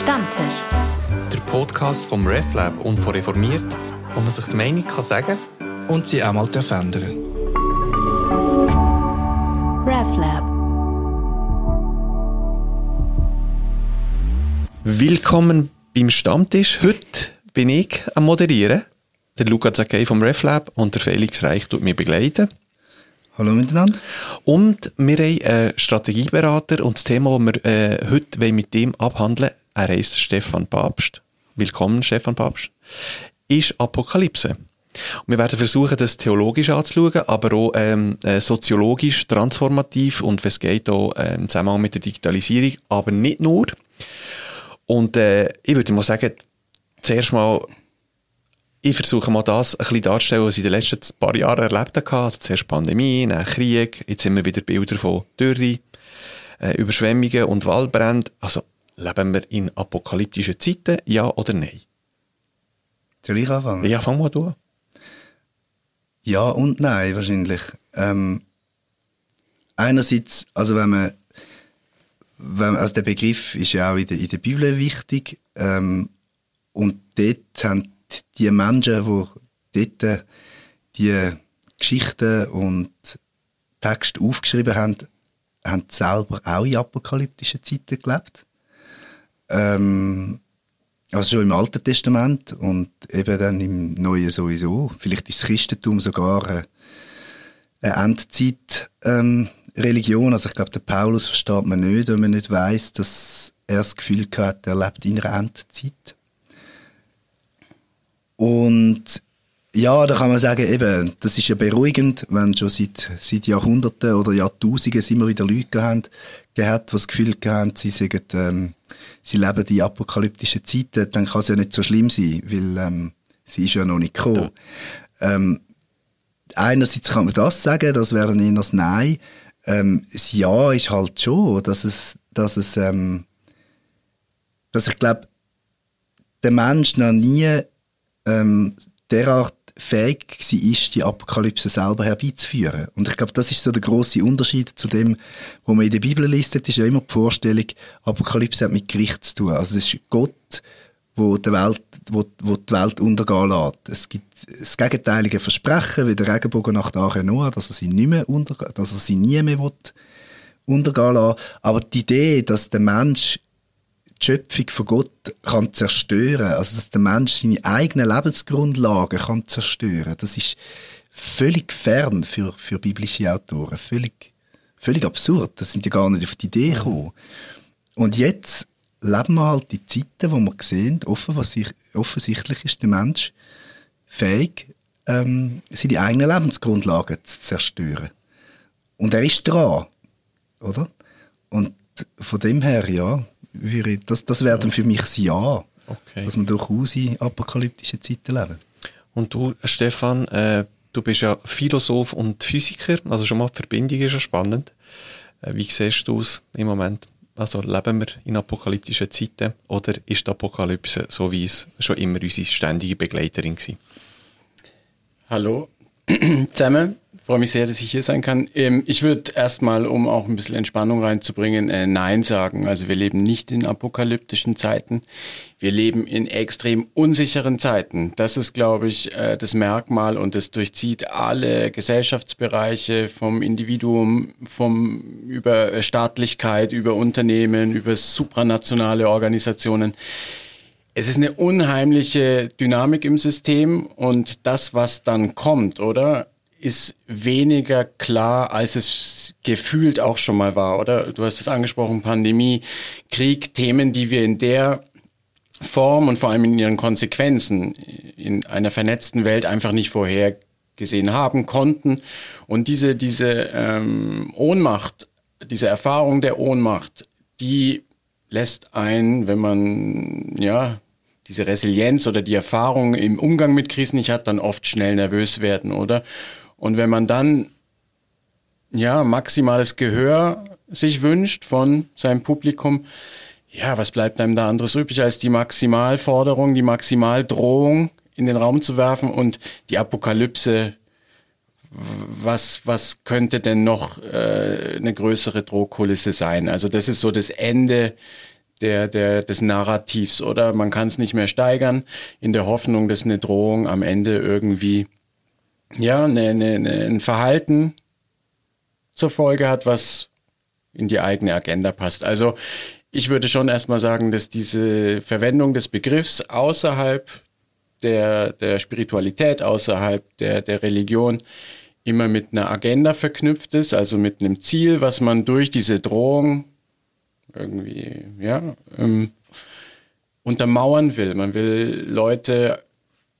Stammtisch. Der Podcast vom RefLab und von Reformiert, wo man sich die Meinung kann sagen und sie auch mal verändern RefLab. Willkommen beim Stammtisch. Heute bin ich am Moderieren. Der Luca Zakei vom RefLab und der Felix Reich tut mich begleiten. Hallo miteinander. Und wir haben einen Strategieberater und das Thema, das wir äh, heute mit ihm abhandeln er heisst Stefan Papst. Willkommen, Stefan Papst. Ist Apokalypse. Und wir werden versuchen, das theologisch anzuschauen, aber auch ähm, äh, soziologisch, transformativ und es geht auch äh, im Zusammenhang mit der Digitalisierung, aber nicht nur. Und äh, ich würde mal sagen, zuerst mal, ich versuche mal das ein bisschen darzustellen, was ich in den letzten paar Jahren erlebt habe. Also zuerst Pandemie, dann Krieg, jetzt wir wieder Bilder von Dürre, äh, Überschwemmungen und Waldbrände. Also Leben wir in apokalyptischen Zeiten, ja oder nein? Soll ich anfangen? Ja, fang mal du an. Ja und nein, wahrscheinlich. Ähm, einerseits, also wenn man, wenn, also der Begriff ist ja auch in der, in der Bibel wichtig ähm, und dort haben die Menschen, die dort die Geschichten und Texte aufgeschrieben haben, haben selber auch in apokalyptischen Zeiten gelebt. Ähm, also schon im Alten Testament und eben dann im Neuen sowieso. Vielleicht ist das Christentum sogar eine, Endzeit-Religion. Ähm, also ich glaube, der Paulus versteht man nicht, wenn man nicht weiß, dass er das Gefühl hat, er lebt in einer Endzeit. Und ja, da kann man sagen, eben, das ist ja beruhigend, wenn schon seit, seit Jahrhunderten oder Jahrtausenden immer wieder Leute haben, gehabt, die das Gefühl haben, sie sagen, ähm, sie leben die apokalyptischen Zeiten, dann kann es ja nicht so schlimm sein, weil ähm, sie ist ja noch nicht gekommen. Ähm, einerseits kann man das sagen, das wäre eher das Nein. Ähm, das Ja ist halt schon, dass es, dass es, ähm, dass ich glaube, der Mensch noch nie ähm, derart fähig war, die Apokalypse selber herbeizuführen. Und ich glaube, das ist so der große Unterschied zu dem, was man in der Bibel liest. Das ist ja immer die Vorstellung, Apokalypse hat mit Gericht zu tun. Also es ist Gott, wo die Welt, wo, wo die Welt untergehen lässt. Es gibt das gegenteilige Versprechen, wie der Regenbogen nach der Noah, dass er sie nicht mehr untergehen, dass er sie nie mehr untergehen lassen. Aber die Idee, dass der Mensch die Schöpfung von Gott kann zerstören, also dass der Mensch seine eigenen Lebensgrundlagen kann zerstören, das ist völlig fern für, für biblische Autoren, völlig, völlig absurd. Das sind ja gar nicht auf die Idee gekommen. Und jetzt leben wir halt die Zeiten, wo wir sehen, offensichtlich ist der Mensch fähig, ähm, seine eigenen Lebensgrundlagen zu zerstören. Und er ist dran, oder? Und von dem her, ja, würde ich, das, das wäre dann für mich das Ja. Okay. Dass wir durchaus in apokalyptischen Zeiten leben. Und du, Stefan, äh, du bist ja Philosoph und Physiker, also schon mal die Verbindung ist ja spannend. Äh, wie siehst du es im Moment? Also leben wir in apokalyptischen Zeiten oder ist die Apokalypse so wie es schon immer unsere ständige Begleiterin war? Hallo zusammen freue mich sehr, dass ich hier sein kann. Ähm, ich würde erstmal, um auch ein bisschen Entspannung reinzubringen, äh, Nein sagen. Also wir leben nicht in apokalyptischen Zeiten. Wir leben in extrem unsicheren Zeiten. Das ist, glaube ich, äh, das Merkmal und das durchzieht alle Gesellschaftsbereiche vom Individuum, vom über Staatlichkeit, über Unternehmen, über supranationale Organisationen. Es ist eine unheimliche Dynamik im System und das, was dann kommt, oder? Ist weniger klar, als es gefühlt auch schon mal war, oder? Du hast es angesprochen, Pandemie, Krieg, Themen, die wir in der Form und vor allem in ihren Konsequenzen in einer vernetzten Welt einfach nicht vorhergesehen haben konnten. Und diese, diese ähm, Ohnmacht, diese Erfahrung der Ohnmacht, die lässt ein, wenn man ja diese Resilienz oder die Erfahrung im Umgang mit Krisen nicht hat, dann oft schnell nervös werden, oder? Und wenn man dann ja maximales Gehör sich wünscht von seinem Publikum, ja, was bleibt einem da anderes übrig, als die Maximalforderung, die Maximaldrohung in den Raum zu werfen und die Apokalypse, was, was könnte denn noch äh, eine größere Drohkulisse sein? Also das ist so das Ende der, der, des Narrativs, oder? Man kann es nicht mehr steigern, in der Hoffnung, dass eine Drohung am Ende irgendwie, ja, eine, eine, eine, ein Verhalten zur Folge hat, was in die eigene Agenda passt. Also ich würde schon erstmal sagen, dass diese Verwendung des Begriffs außerhalb der, der Spiritualität, außerhalb der, der Religion immer mit einer Agenda verknüpft ist, also mit einem Ziel, was man durch diese Drohung irgendwie, ja, ähm, untermauern will. Man will Leute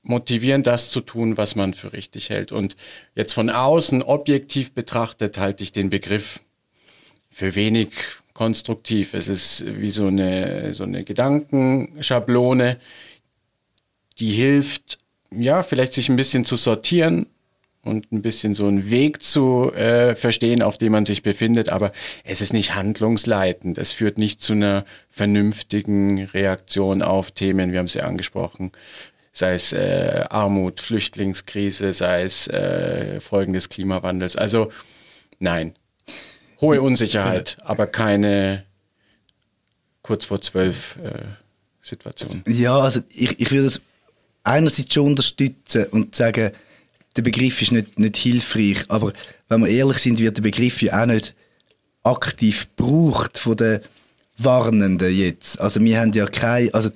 motivieren, das zu tun, was man für richtig hält. Und jetzt von außen objektiv betrachtet halte ich den Begriff für wenig konstruktiv. Es ist wie so eine, so eine Gedankenschablone, die hilft, ja, vielleicht sich ein bisschen zu sortieren und ein bisschen so einen Weg zu äh, verstehen, auf dem man sich befindet, aber es ist nicht handlungsleitend. Es führt nicht zu einer vernünftigen Reaktion auf Themen, wir haben es ja angesprochen, sei es äh, Armut, Flüchtlingskrise, sei es äh, Folgen des Klimawandels. Also nein, hohe Unsicherheit, aber keine kurz vor zwölf äh, Situation. Ja, also ich, ich würde es einerseits schon unterstützen und sagen, der Begriff ist nicht, nicht hilfreich, aber wenn wir ehrlich sind, wird der Begriff ja auch nicht aktiv gebraucht von den Warnenden jetzt. Also wir haben ja keine, also,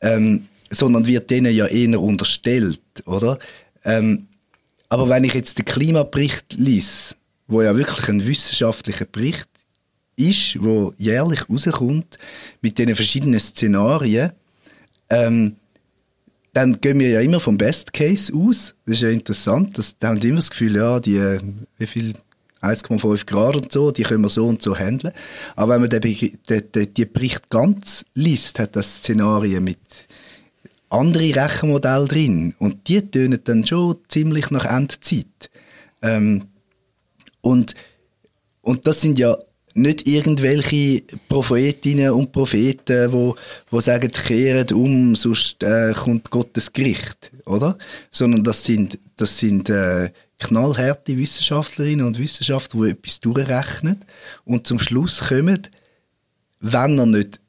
ähm, sondern wird denen ja eher unterstellt, oder? Ähm, aber wenn ich jetzt den Klimabericht lese, wo ja wirklich ein wissenschaftlicher Bericht ist, wo jährlich rauskommt, mit den verschiedenen Szenarien, ähm, dann gehen wir ja immer vom Best Case aus. Das ist ja interessant. Das, da haben immer das Gefühl, ja, die, äh, wie viel 1,5 Grad und so, die können wir so und so handeln. Aber wenn man den, den, den, die Bericht ganz liest, hat das Szenario mit andere Rechenmodelle drin und die tönen dann schon ziemlich nach Endzeit. Ähm, und, und das sind ja nicht irgendwelche Prophetinnen und Propheten, wo, wo sagen, kehret um, sonst äh, kommt Gottes Gericht, oder? Sondern das sind, das sind äh, knallharte Wissenschaftlerinnen und Wissenschaftler, die etwas durchrechnen und zum Schluss kommen, wenn er nicht,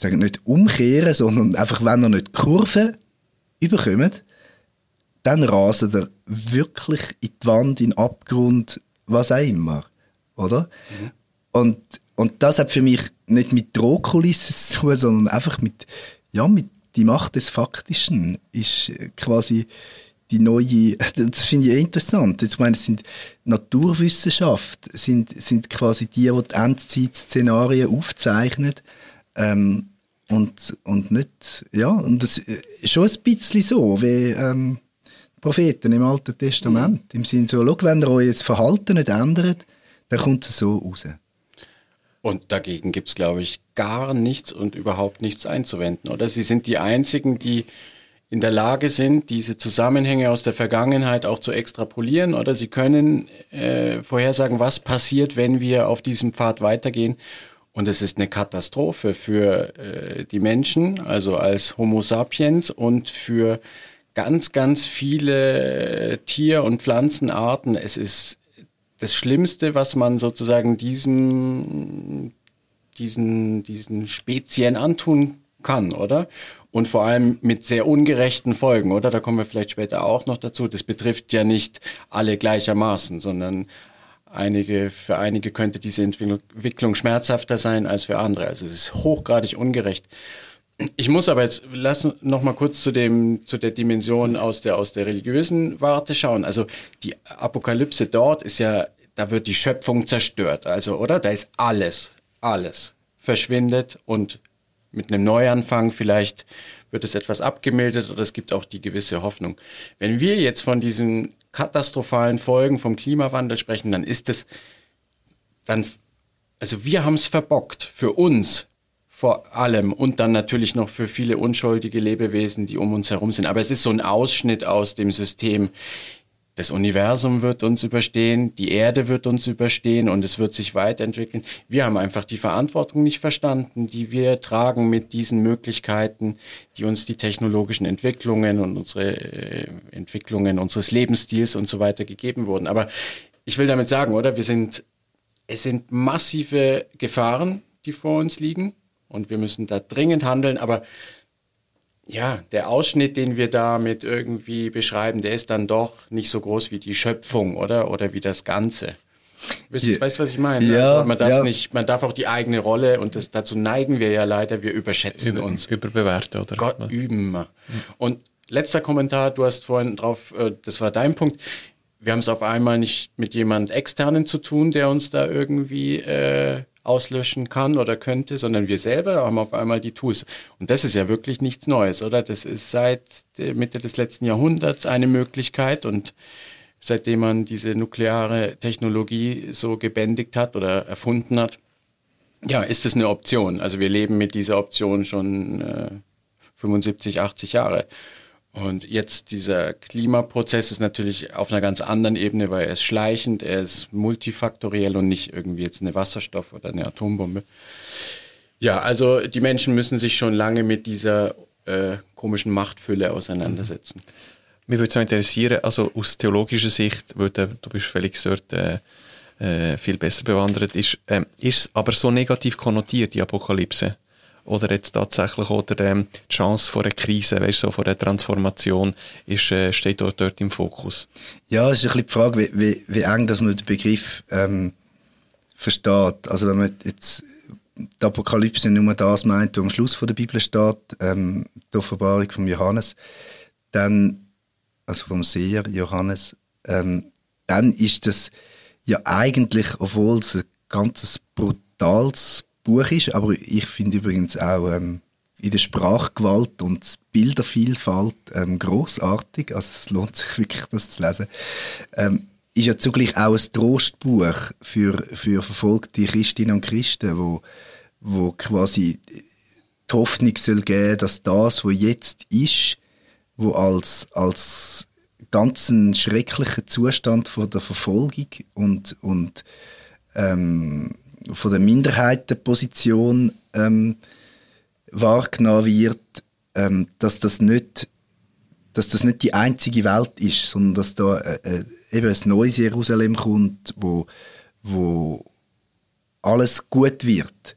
sagen nicht umkehren, sondern einfach, wenn er nicht die Kurve überkommt, dann rasen er wirklich in die Wand, in den Abgrund, was auch immer, oder? Mhm. Und, und das hat für mich nicht mit Drohkulissen zu tun, sondern einfach mit, ja, mit die Macht des Faktischen ist quasi die neue, das finde ich interessant. Ich meine, es sind Naturwissenschaft, sind, sind quasi die, die die Endzeit-Szenarien aufzeichnen. Ähm, und, und nicht, ja, und das ist schon ein bisschen so, wie ähm, Propheten im Alten Testament. Mhm. Im Sinne so, schau, wenn ihr euer Verhalten nicht ändert, dann kommt es so raus. Und dagegen gibt's glaube ich, gar nichts und überhaupt nichts einzuwenden, oder? Sie sind die Einzigen, die in der Lage sind, diese Zusammenhänge aus der Vergangenheit auch zu extrapolieren, oder sie können äh, vorhersagen, was passiert, wenn wir auf diesem Pfad weitergehen. Und es ist eine Katastrophe für äh, die Menschen, also als Homo sapiens und für ganz, ganz viele Tier- und Pflanzenarten. Es ist das Schlimmste, was man sozusagen diesem, diesen, diesen Spezien antun kann, oder? Und vor allem mit sehr ungerechten Folgen, oder? Da kommen wir vielleicht später auch noch dazu. Das betrifft ja nicht alle gleichermaßen, sondern einige, für einige könnte diese Entwicklung schmerzhafter sein als für andere. Also es ist hochgradig ungerecht. Ich muss aber jetzt lassen noch mal kurz zu dem zu der Dimension aus der aus der religiösen Warte schauen. Also die Apokalypse dort ist ja, da wird die Schöpfung zerstört. Also oder da ist alles, alles verschwindet und mit einem Neuanfang vielleicht wird es etwas abgemildert oder es gibt auch die gewisse Hoffnung. Wenn wir jetzt von diesen katastrophalen Folgen vom Klimawandel sprechen, dann ist es dann also wir haben es verbockt für uns vor allem und dann natürlich noch für viele unschuldige Lebewesen, die um uns herum sind. Aber es ist so ein Ausschnitt aus dem System. Das Universum wird uns überstehen, die Erde wird uns überstehen und es wird sich weiterentwickeln. Wir haben einfach die Verantwortung nicht verstanden, die wir tragen mit diesen Möglichkeiten, die uns die technologischen Entwicklungen und unsere äh, Entwicklungen unseres Lebensstils und so weiter gegeben wurden. Aber ich will damit sagen, oder? Wir sind, es sind massive Gefahren, die vor uns liegen und wir müssen da dringend handeln, aber ja, der Ausschnitt, den wir damit irgendwie beschreiben, der ist dann doch nicht so groß wie die Schöpfung, oder? Oder wie das Ganze. Weißt du, weißt, was ich meine? Ja, also man darf ja. nicht, man darf auch die eigene Rolle und das, dazu neigen wir ja leider, wir überschätzen Über, uns. Überbewerten, oder? Gott üben wir. Und letzter Kommentar, du hast vorhin drauf, äh, das war dein Punkt. Wir haben es auf einmal nicht mit jemand externen zu tun, der uns da irgendwie äh, auslöschen kann oder könnte, sondern wir selber haben auf einmal die Tools. Und das ist ja wirklich nichts Neues, oder? Das ist seit der Mitte des letzten Jahrhunderts eine Möglichkeit und seitdem man diese nukleare Technologie so gebändigt hat oder erfunden hat, ja, ist es eine Option. Also wir leben mit dieser Option schon äh, 75, 80 Jahre. Und jetzt dieser Klimaprozess ist natürlich auf einer ganz anderen Ebene, weil er ist schleichend, er ist multifaktoriell und nicht irgendwie jetzt eine Wasserstoff- oder eine Atombombe. Ja, also die Menschen müssen sich schon lange mit dieser äh, komischen Machtfülle auseinandersetzen. Mich würde es noch interessieren, also aus theologischer Sicht, weil du, bist Felix dort äh, äh, viel besser bewandert, ist, ähm, ist aber so negativ konnotiert, die Apokalypse? Oder jetzt tatsächlich oder ähm, die Chance vor einer Krise, weißt so vor einer Transformation, ist, äh, steht dort, dort im Fokus? Ja, es ist ein bisschen die Frage, wie, wie, wie eng dass man den Begriff ähm, versteht. Also wenn man jetzt die Apokalypse nur das meint, was am Schluss von der Bibel steht, ähm, die Offenbarung von Johannes, dann, also vom Seher Johannes, ähm, dann ist das ja eigentlich, obwohl es ein ganzes brutales Buch ist, aber ich finde übrigens auch ähm, in der Sprachgewalt und Bildervielfalt ähm, großartig. Also es lohnt sich wirklich, das zu lesen. Ähm, ist ja zugleich auch ein Trostbuch für, für verfolgte Christinnen und Christen, wo, wo quasi die Hoffnung soll geben, dass das, was jetzt ist, wo als, als ganz ein schrecklicher Zustand von der Verfolgung und, und ähm, von der Minderheitenposition ähm, wahrgenommen wird, ähm, dass das nicht dass das nicht die einzige Welt ist, sondern dass da äh, äh, eben ein neues Jerusalem kommt, wo, wo alles gut wird.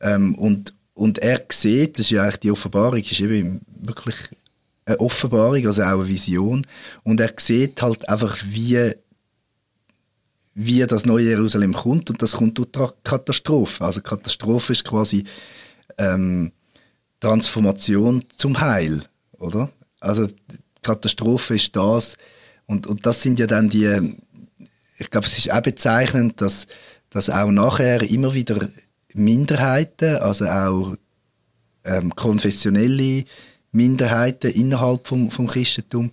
Ähm, und, und er sieht, das ist ja eigentlich die Offenbarung, ist eben wirklich eine Offenbarung, also auch eine Vision. Und er sieht halt einfach, wie, wie das neue Jerusalem kommt und das kommt durch Katastrophe. Also Katastrophe ist quasi ähm, Transformation zum Heil, oder? Also Katastrophe ist das und, und das sind ja dann die, ich glaube, es ist auch bezeichnend, dass, dass auch nachher immer wieder Minderheiten, also auch ähm, konfessionelle Minderheiten innerhalb vom, vom Christentum,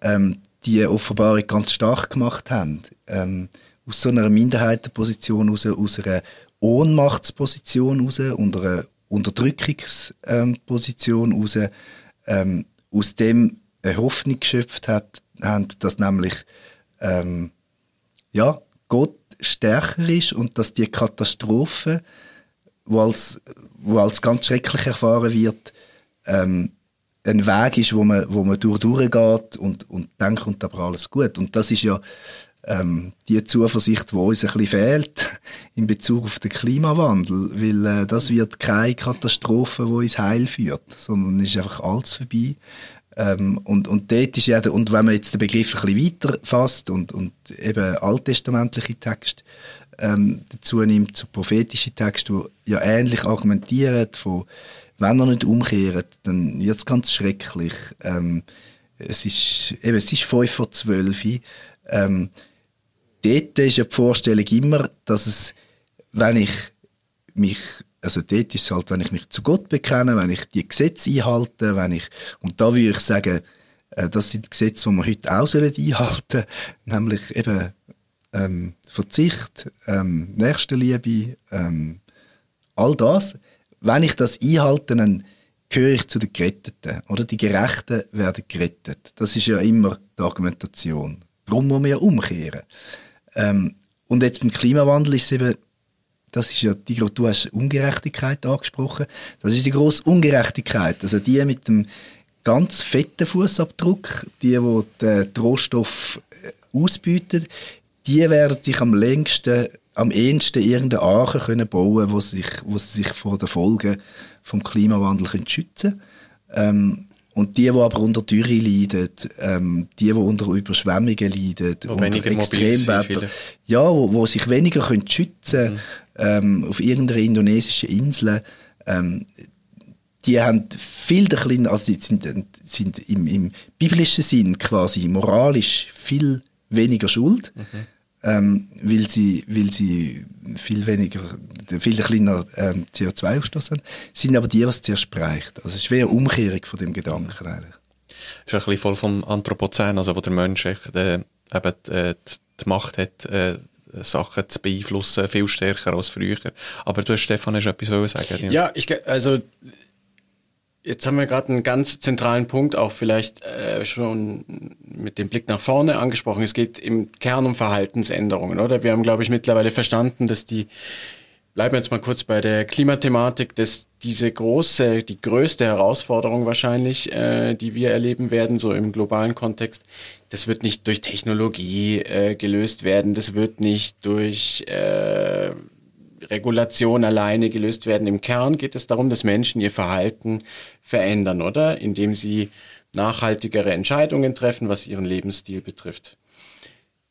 ähm, die Offenbarung ganz stark gemacht haben. Ähm, aus so einer Minderheitenposition, aus, aus einer Ohnmachtsposition raus, unter einer Unterdrückungsposition raus, ähm, aus dem eine Hoffnung geschöpft hat, haben, dass nämlich ähm, ja, Gott stärker ist und dass die Katastrophe, wo als, wo als ganz schrecklich erfahren wird, ähm, ein Weg ist, wo man, wo man durch, durchgeht und, und dann kommt aber alles gut. Und das ist ja ähm, die Zuversicht, die uns ein bisschen fehlt in Bezug auf den Klimawandel, weil äh, das wird keine Katastrophe, die ins Heil führt, sondern ist einfach alles vorbei. Ähm, und, und dort ist ja, und wenn man jetzt den Begriff ein bisschen weiter fasst und, und eben alttestamentliche Texte ähm, dazu nimmt, so prophetische Texte, die ja ähnlich argumentieren, von wenn er nicht umkehrt, dann wird es ganz schrecklich. Ähm, es ist, eben, es ist 5 vor 12 ähm, Dort ist ja die Vorstellung immer, dass es, wenn ich mich, also dort ist es halt, wenn ich mich zu Gott bekenne, wenn ich die Gesetze einhalte, wenn ich, und da würde ich sagen, äh, das sind Gesetze, die wir heute auch sollen einhalten nämlich eben ähm, Verzicht, ähm, Nächstenliebe, ähm, all das. Wenn ich das einhalte, dann gehöre ich zu den Geretteten. Oder die Gerechten werden gerettet. Das ist ja immer die Argumentation. Darum muss man ja umkehren. Ähm, und jetzt beim Klimawandel ist es eben, das ist ja, die, du hast Ungerechtigkeit angesprochen, das ist die grosse Ungerechtigkeit. Also die mit dem ganz fetten Fußabdruck, die, die den Rohstoff ausbieten, die werden sich am längsten am ehesten irgendeine Arche können bauen wo sich, wo sie sich vor den Folgen vom Klimawandel können schützen können. Ähm, und die, die aber unter Dürre leiden, ähm, die, die unter Überschwemmungen leiden, Wo unter Extremwetter, ja, wo, wo sich weniger können schützen Mhm. ähm, auf irgendeiner indonesischen Insel, ähm, die haben viel der kleinen, also die sind, sind im, im biblischen Sinn quasi moralisch viel weniger schuld, ähm, weil, sie, weil sie viel weniger, viel kleiner ähm, CO2-Ausstoß haben, sind aber die, was zuerst bereicht. Also es ist wie eine Umkehrung von dem Gedanken eigentlich. ist ein bisschen voll vom Anthropozän, also wo der Mensch echt, äh, eben die, äh, die die Macht hat, äh, Sachen zu beeinflussen, viel stärker als früher. Aber du hast, Stefan, hast etwas sagen? Ja, ich, also jetzt haben wir gerade einen ganz zentralen Punkt auch vielleicht äh, schon mit dem Blick nach vorne angesprochen. Es geht im Kern um Verhaltensänderungen, oder? Wir haben, glaube ich, mittlerweile verstanden, dass die, bleiben wir jetzt mal kurz bei der Klimathematik, dass diese große, die größte Herausforderung wahrscheinlich, äh, die wir erleben werden, so im globalen Kontext, das wird nicht durch Technologie äh, gelöst werden, das wird nicht durch äh, Regulation alleine gelöst werden. Im Kern geht es darum, dass Menschen ihr Verhalten verändern, oder? Indem sie nachhaltigere Entscheidungen treffen, was ihren Lebensstil betrifft.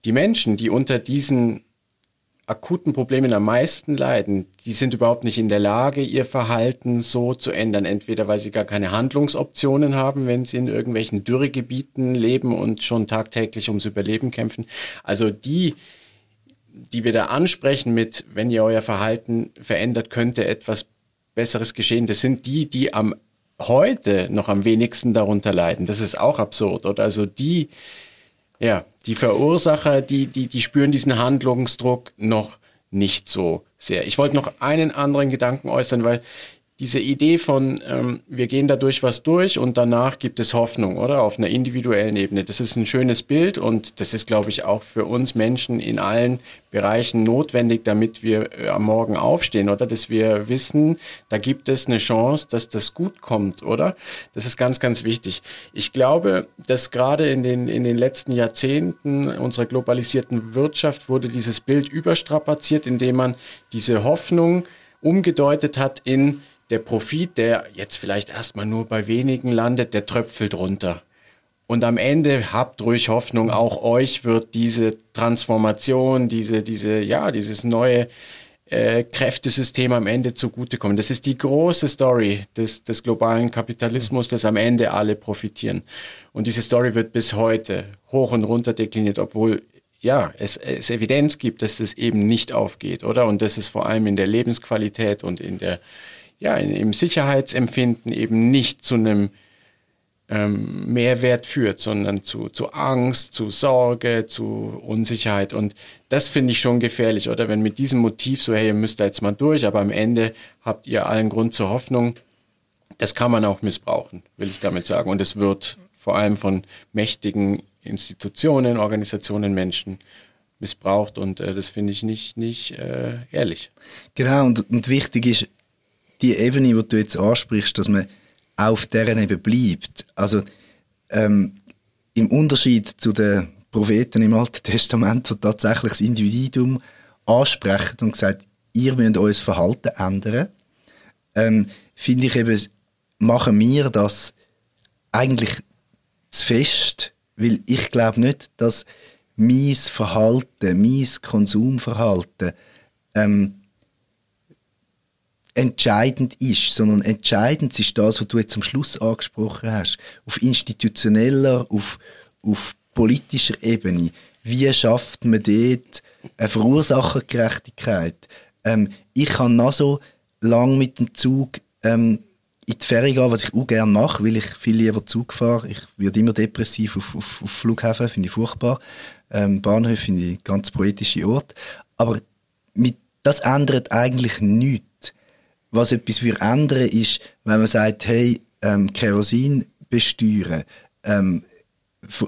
Die Menschen, die unter diesen akuten Problemen am meisten leiden, die sind überhaupt nicht in der Lage, ihr Verhalten so zu ändern. Entweder weil sie gar keine Handlungsoptionen haben, wenn sie in irgendwelchen Dürregebieten leben und schon tagtäglich ums Überleben kämpfen. Also die, die wir da ansprechen mit, wenn ihr euer Verhalten verändert, könnte etwas Besseres geschehen. Das sind die, die am heute noch am wenigsten darunter leiden. Das ist auch absurd, oder? Also die, ja, die Verursacher, die, die, die spüren diesen Handlungsdruck noch nicht so sehr. Ich wollte noch einen anderen Gedanken äußern, weil diese Idee von, ähm, wir gehen da durch was durch und danach gibt es Hoffnung, oder? Auf einer individuellen Ebene. Das ist ein schönes Bild und das ist, glaube ich, auch für uns Menschen in allen Bereichen notwendig, damit wir äh, am Morgen aufstehen, oder? Dass wir wissen, da gibt es eine Chance, dass das gut kommt, oder? Das ist ganz, ganz wichtig. Ich glaube, dass gerade in den, in den letzten Jahrzehnten unserer globalisierten Wirtschaft wurde dieses Bild überstrapaziert, indem man diese Hoffnung umgedeutet hat in der Profit, der jetzt vielleicht erstmal nur bei wenigen landet, der tröpfelt runter. Und am Ende habt ruhig Hoffnung, auch euch wird diese Transformation, diese, diese, ja, dieses neue äh, Kräftesystem am Ende zugutekommen. Das ist die große Story des, des globalen Kapitalismus, dass am Ende alle profitieren. Und diese Story wird bis heute hoch und runter dekliniert, obwohl ja, es, es Evidenz gibt, dass das eben nicht aufgeht, oder? Und dass es vor allem in der Lebensqualität und in der, ja, im Sicherheitsempfinden eben nicht zu einem ähm, Mehrwert führt, sondern zu, zu Angst, zu Sorge, zu Unsicherheit. Und das finde ich schon gefährlich, oder? Wenn mit diesem Motiv so, hey, ihr müsst da jetzt mal durch, aber am Ende habt ihr allen Grund zur Hoffnung. Das kann man auch missbrauchen, will ich damit sagen. Und es wird vor allem von mächtigen Institutionen, Organisationen, Menschen missbraucht und äh, das finde ich nicht, nicht äh, ehrlich. Genau, und, und wichtig ist, die Ebene, die du jetzt ansprichst, dass man auf deren eben bleibt. Also ähm, im Unterschied zu den Propheten im Alten Testament, die tatsächlich das Individuum ansprechen und gesagt, ihr müsst euer Verhalten ändern, ähm, finde ich eben, machen wir das eigentlich zu fest, weil ich glaube nicht, dass mein Verhalten, mein Konsumverhalten ähm, entscheidend ist, sondern entscheidend ist das, was du jetzt am Schluss angesprochen hast. Auf institutioneller, auf, auf politischer Ebene. Wie schafft man dort eine Verursachergerechtigkeit? Ähm, ich kann noch so lang mit dem Zug ähm, in die Ferien gehen, was ich auch gerne mache, weil ich viel lieber Zug fahre. Ich werde immer depressiv auf, auf, auf Flughäfen, finde ich furchtbar. Ähm, Bahnhöfe finde ich ganz poetische Ort. Aber mit, das ändert eigentlich nichts. Was etwas würde ändern, ist, wenn man sagt, hey, ähm, Kerosin besteuern, ähm,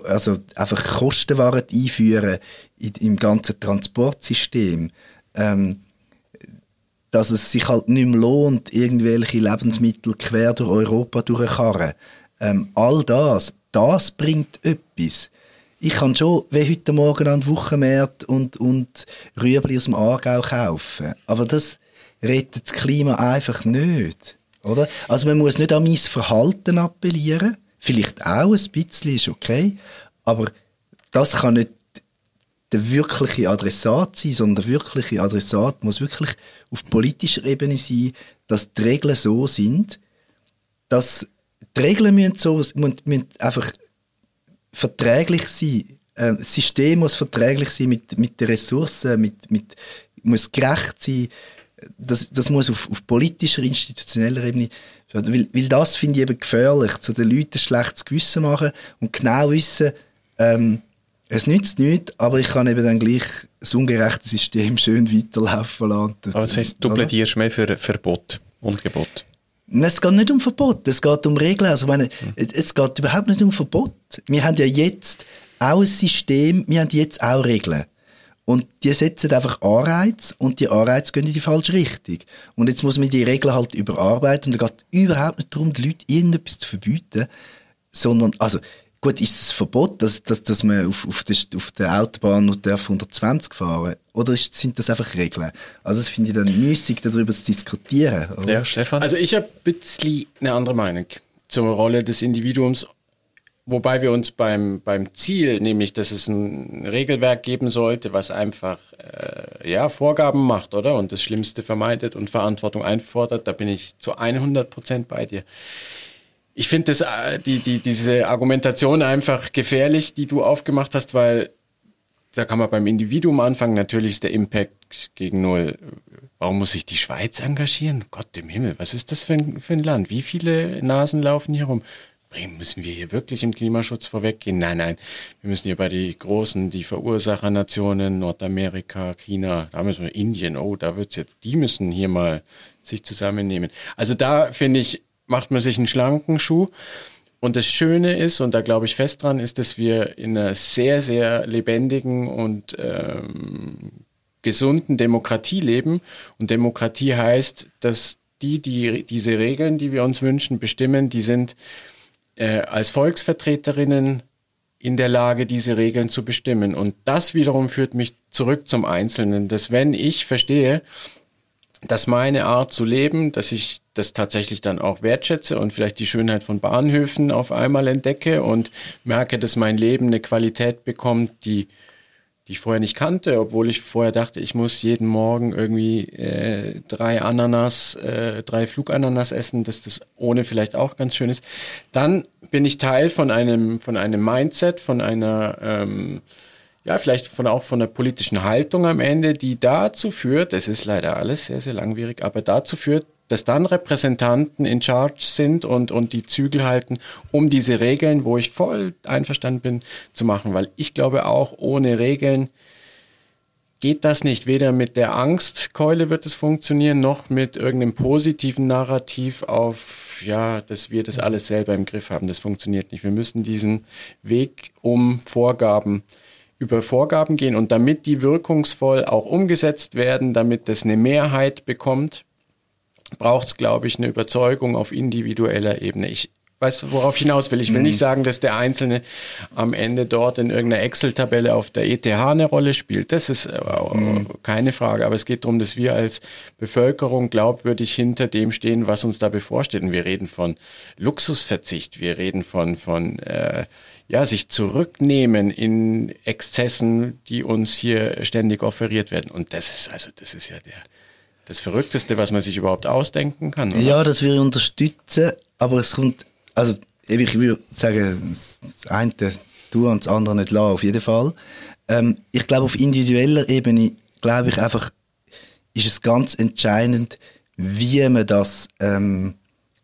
also einfach Kostenwaren einführen in, im ganzen Transportsystem, ähm, dass es sich halt nicht mehr lohnt, irgendwelche Lebensmittel quer durch Europa durchzukarren. Ähm, all das, das bringt etwas. ich kann schon wie heute Morgen an den und, und Rüebli aus dem Aargau kaufen. Aber das rettet das Klima einfach nicht. Oder? Also man muss nicht an mein Verhalten appellieren. Vielleicht auch ein bisschen, ist okay. Aber das kann nicht der wirkliche Adressat sein, sondern der wirkliche Adressat muss wirklich auf politischer Ebene sein, dass die Regeln so sind, dass die Regeln müssen, so, müssen einfach verträglich sein. Ähm, das System muss verträglich sein mit, mit den Ressourcen, mit, mit, muss gerecht sein. Das, das muss auf, auf politischer, institutioneller Ebene, weil, weil das finde ich eben gefährlich, zu den Leuten ein schlechtes Gewissen machen und genau wissen, ähm, es nützt nichts, aber ich kann eben dann gleich das ungerechte System schön weiterlaufen lassen. Aber das heisst, du plädierst mehr für Verbot und Gebot? Es geht nicht um Verbot, es geht um Regeln. Also meine, hm. es geht überhaupt nicht um Verbot. Wir haben ja jetzt auch ein System, wir haben jetzt auch Regeln. Und die setzen einfach Anreize und die Anreize gehen in die falsche Richtung. Und jetzt muss man die Regeln halt überarbeiten und es geht überhaupt nicht darum, die Leute irgendetwas zu verbieten, sondern, also, Gut, ist es Verbot, dass, dass, dass man auf, auf, der, auf der Autobahn nur 120 fahren Oder ist, sind das einfach Regeln? Also das finde ich dann müßig, darüber zu diskutieren. Oder? Ja, Stefan? Also ich habe ein bisschen eine andere Meinung zur Rolle des Individuums, wobei wir uns beim, beim Ziel, nämlich dass es ein Regelwerk geben sollte, was einfach äh, ja, Vorgaben macht, oder? Und das Schlimmste vermeidet und Verantwortung einfordert, da bin ich zu 100 Prozent bei dir ich finde äh, die, die, diese Argumentation einfach gefährlich, die du aufgemacht hast, weil da kann man beim Individuum anfangen. Natürlich ist der Impact gegen null. Warum muss sich die Schweiz engagieren? Gott im Himmel, was ist das für ein, für ein Land? Wie viele Nasen laufen hier rum? Müssen wir hier wirklich im Klimaschutz vorweggehen? Nein, nein. Wir müssen hier bei die großen, die Verursachernationen, Nordamerika, China, da müssen wir Indien, oh, da wird's jetzt, die müssen hier mal sich zusammennehmen. Also da finde ich, macht man sich einen schlanken Schuh. Und das Schöne ist, und da glaube ich fest dran, ist, dass wir in einer sehr, sehr lebendigen und ähm, gesunden Demokratie leben. Und Demokratie heißt, dass die, die diese Regeln, die wir uns wünschen, bestimmen, die sind äh, als Volksvertreterinnen in der Lage, diese Regeln zu bestimmen. Und das wiederum führt mich zurück zum Einzelnen, dass wenn ich verstehe, dass meine Art zu leben, dass ich das tatsächlich dann auch wertschätze und vielleicht die Schönheit von Bahnhöfen auf einmal entdecke und merke, dass mein Leben eine Qualität bekommt, die, die ich vorher nicht kannte, obwohl ich vorher dachte, ich muss jeden Morgen irgendwie äh, drei Ananas, äh, drei Flugananas essen, dass das ohne vielleicht auch ganz schön ist. Dann bin ich Teil von einem, von einem Mindset, von einer ähm, ja, vielleicht von, auch von der politischen Haltung am Ende, die dazu führt, es ist leider alles sehr, sehr langwierig, aber dazu führt, dass dann Repräsentanten in Charge sind und, und die Zügel halten, um diese Regeln, wo ich voll einverstanden bin, zu machen. Weil ich glaube auch, ohne Regeln geht das nicht. Weder mit der Angstkeule wird es funktionieren, noch mit irgendeinem positiven Narrativ auf, ja, dass wir das alles selber im Griff haben. Das funktioniert nicht. Wir müssen diesen Weg um Vorgaben über Vorgaben gehen und damit die wirkungsvoll auch umgesetzt werden, damit das eine Mehrheit bekommt, braucht es, glaube ich, eine Überzeugung auf individueller Ebene. Ich weiß, worauf ich hinaus will. Ich will mhm. nicht sagen, dass der Einzelne am Ende dort in irgendeiner Excel-Tabelle auf der ETH eine Rolle spielt. Das ist mhm. keine Frage. Aber es geht darum, dass wir als Bevölkerung glaubwürdig hinter dem stehen, was uns da bevorsteht. Und wir reden von Luxusverzicht. Wir reden von, von äh, ja, sich zurücknehmen in Exzessen, die uns hier ständig offeriert werden. Und das ist also, das ist ja der, das Verrückteste, was man sich überhaupt ausdenken kann. Oder? Ja, das würde ich unterstützen, aber es kommt, also ich würde sagen, das eine du und das andere nicht lassen, auf jeden Fall. Ähm, ich glaube, auf individueller Ebene, glaube ich einfach, ist es ganz entscheidend, wie man das, ähm,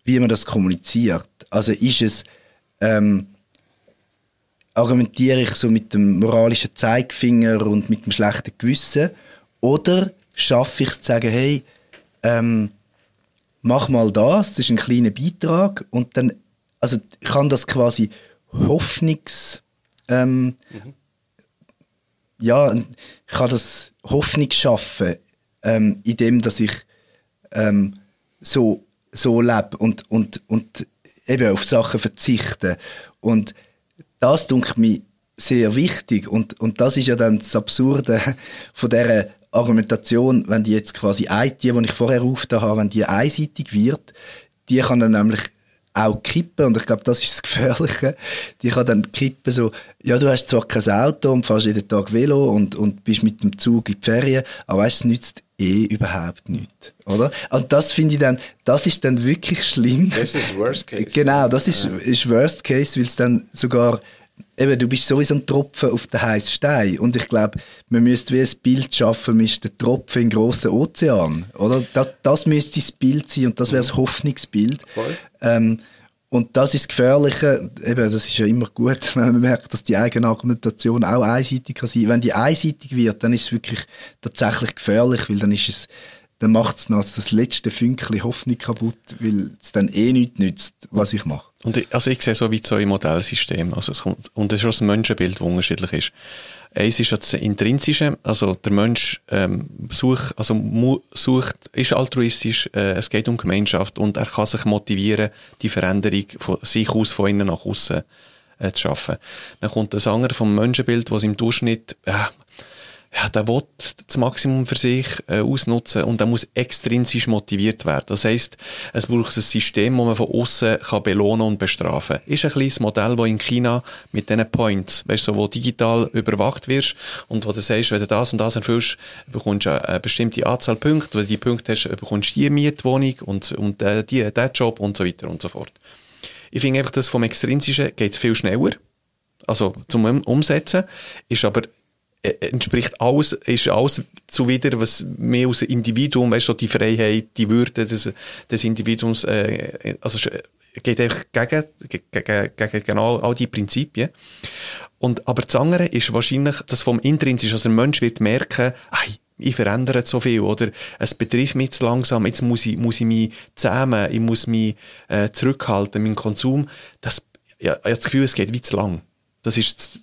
wie man das kommuniziert. Also ist es, ähm, argumentiere ich so mit dem moralischen Zeigefinger und mit dem schlechten Gewissen? Oder schaffe ich es zu sagen, hey, ähm, mach mal das, das ist ein kleiner Beitrag und dann, also kann das quasi Hoffnungs, ähm, mhm. ja, ich kann das Hoffnung schaffen, ähm, indem dass ich ähm, so, so lebe und, und, und eben auf Sachen verzichte. Und das, denke mir, sehr wichtig. Und, und das ist ja dann das Absurde von dieser Argumentation, wenn die jetzt quasi eine, die, die ich vorher aufgetan habe, wenn die einseitig wird, die kann dann nämlich auch kippen und ich glaube, das ist das Gefährliche. Die kann dann kippen so, ja, du hast zwar kein Auto und fährst jeden Tag Velo und, und bist mit dem Zug in die Ferien, aber es nützt eh überhaupt nichts, oder? Und das finde ich dann, das ist dann wirklich schlimm. Das ist Worst Case. Genau, das ist, ist Worst Case, weil es dann sogar eben, du bist sowieso ein Tropfen auf den heißen Stein. Und ich glaube, man müsste wie ein Bild schaffen, mit der Tropfen im grossen Ozean. Oder? Das, das müsste das Bild sein und das wäre das Hoffnungsbild. Ähm, und das ist das Gefährliche, eben, das ist ja immer gut, wenn man merkt, dass die eigene Argumentation auch einseitig kann sein. Wenn die einseitig wird, dann ist es wirklich tatsächlich gefährlich, weil dann ist es, dann macht es noch das letzte Fünkchen Hoffnung kaputt, weil es dann eh nichts nützt, was ich mache. Und ich, also ich sehe so wie so ein Modellsystem. Also es kommt, und es ist auch das Menschenbild, das unterschiedlich ist. Eins ist das Intrinsische, also der Mensch ähm, sucht, also sucht, ist altruistisch, äh, es geht um Gemeinschaft und er kann sich motivieren, die Veränderung von sich aus, von innen nach außen äh, zu schaffen. Dann kommt der Sanger vom Menschenbild, was im Durchschnitt äh, ja, der will das Maximum für sich äh, ausnutzen und der muss extrinsisch motiviert werden. Das heisst, es braucht ein System, das man von außen kann belohnen und bestrafen. Ist ein kleines Modell, das in China mit diesen Points, weißt du, so, wo digital überwacht wirst und wo du sagst, wenn du das und das erfüllst, bekommst du eine bestimmte Anzahl Punkte, wenn du die Punkte hast, bekommst du die Mietwohnung und, und äh, die, den Job und so weiter und so fort. Ich finde einfach, dass vom Extrinsischen geht es viel schneller also zum Umsetzen, ist aber entspricht alles, ist alles zuwider, was mehr aus Individuum, weißt du, die Freiheit, die Würde des, des Individuums, äh, also geht einfach gegen, gegen, gegen genau all die Prinzipien. Und, aber das andere ist wahrscheinlich, dass vom Intrinsisch, also ein Mensch wird merken, hey, ich verändere so viel, oder? Es betrifft mich zu langsam, jetzt muss ich, muss ich mich zähmen, ich muss mich, äh, zurückhalten, mein Konsum. Das, ja, ich habe das Gefühl, es geht wie zu lang. Das ist